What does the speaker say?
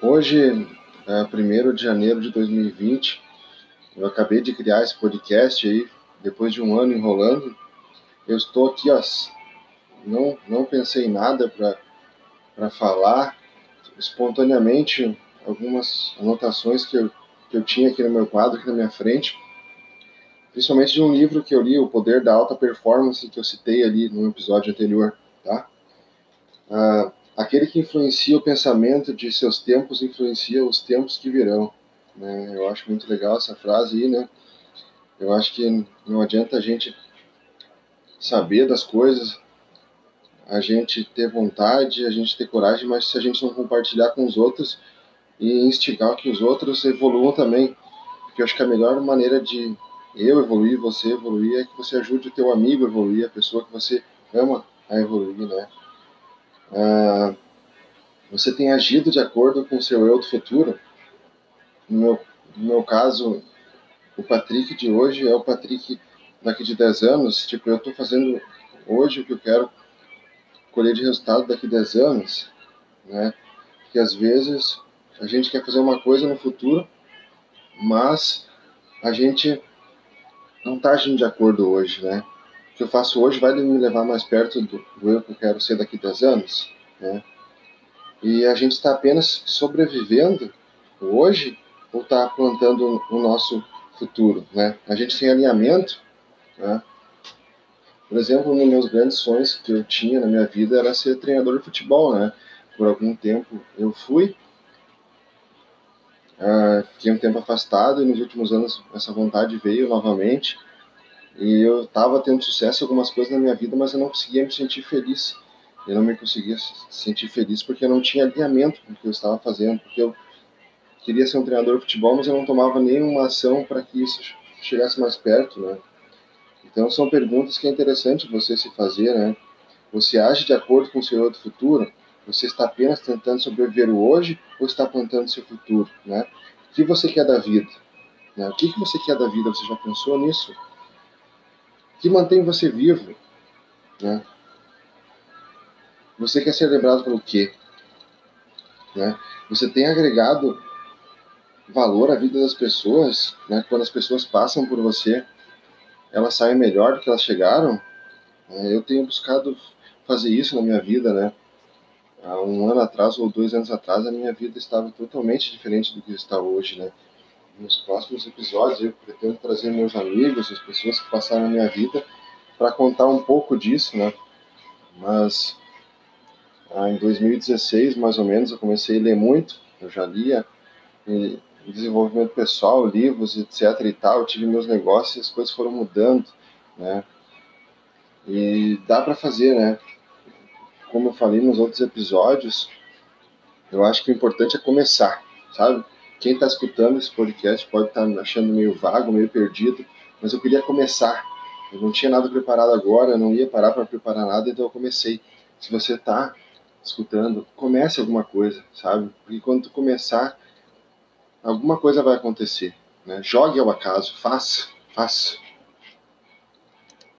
Hoje é 1 de janeiro de 2020. Eu acabei de criar esse podcast aí, depois de um ano enrolando. Eu estou aqui, ó, não, não pensei em nada para falar. Espontaneamente, algumas anotações que eu, que eu tinha aqui no meu quadro, aqui na minha frente. Principalmente de um livro que eu li, O Poder da Alta Performance, que eu citei ali no episódio anterior, tá? Ah, Aquele que influencia o pensamento de seus tempos influencia os tempos que virão. Né? Eu acho muito legal essa frase aí, né? Eu acho que não adianta a gente saber das coisas, a gente ter vontade, a gente ter coragem, mas se a gente não compartilhar com os outros e instigar que os outros evoluam também, porque eu acho que a melhor maneira de eu evoluir, você evoluir, é que você ajude o teu amigo a evoluir, a pessoa que você ama a evoluir, né? Ah, você tem agido de acordo com o seu eu do futuro. No meu, no meu caso, o Patrick de hoje é o Patrick daqui de 10 anos. Tipo, eu estou fazendo hoje o que eu quero colher de resultado daqui a 10 anos, né? Que às vezes a gente quer fazer uma coisa no futuro, mas a gente não está agindo de acordo hoje, né? Que eu faço hoje vai me levar mais perto do, eu que eu quero ser daqui a 10 anos, né? E a gente está apenas sobrevivendo hoje ou está plantando o nosso futuro, né? A gente tem alinhamento, né? Por exemplo, um dos meus grandes sonhos que eu tinha na minha vida era ser treinador de futebol, né? Por algum tempo eu fui, uh, fiquei um tempo afastado e nos últimos anos essa vontade veio novamente e eu estava tendo sucesso em algumas coisas na minha vida, mas eu não conseguia me sentir feliz. Eu não me conseguia sentir feliz porque eu não tinha alinhamento com o que eu estava fazendo, porque eu queria ser um treinador de futebol, mas eu não tomava nenhuma ação para que isso chegasse mais perto, né? Então são perguntas que é interessante você se fazer, né? Você age de acordo com o seu outro futuro? Você está apenas tentando sobreviver o hoje ou está plantando seu futuro, né? O que você quer da vida? Né? O que, que você quer da vida? Você já pensou nisso? Que mantém você vivo. Né? Você quer ser lembrado pelo quê? Né? Você tem agregado valor à vida das pessoas, né? quando as pessoas passam por você, elas saem melhor do que elas chegaram. É, eu tenho buscado fazer isso na minha vida, né? Há um ano atrás ou dois anos atrás, a minha vida estava totalmente diferente do que está hoje, né? Nos próximos episódios eu pretendo trazer meus amigos, as pessoas que passaram na minha vida, para contar um pouco disso, né? Mas ah, em 2016, mais ou menos, eu comecei a ler muito, eu já lia e, desenvolvimento pessoal, livros, etc e tal, eu tive meus negócios e as coisas foram mudando, né? E dá para fazer, né? Como eu falei nos outros episódios, eu acho que o importante é começar, sabe? Quem está escutando esse podcast pode estar tá achando meio vago, meio perdido, mas eu queria começar. Eu não tinha nada preparado agora, eu não ia parar para preparar nada, então eu comecei. Se você está escutando, comece alguma coisa, sabe? Porque quando tu começar, alguma coisa vai acontecer. Né? Jogue ao acaso, faça, faça.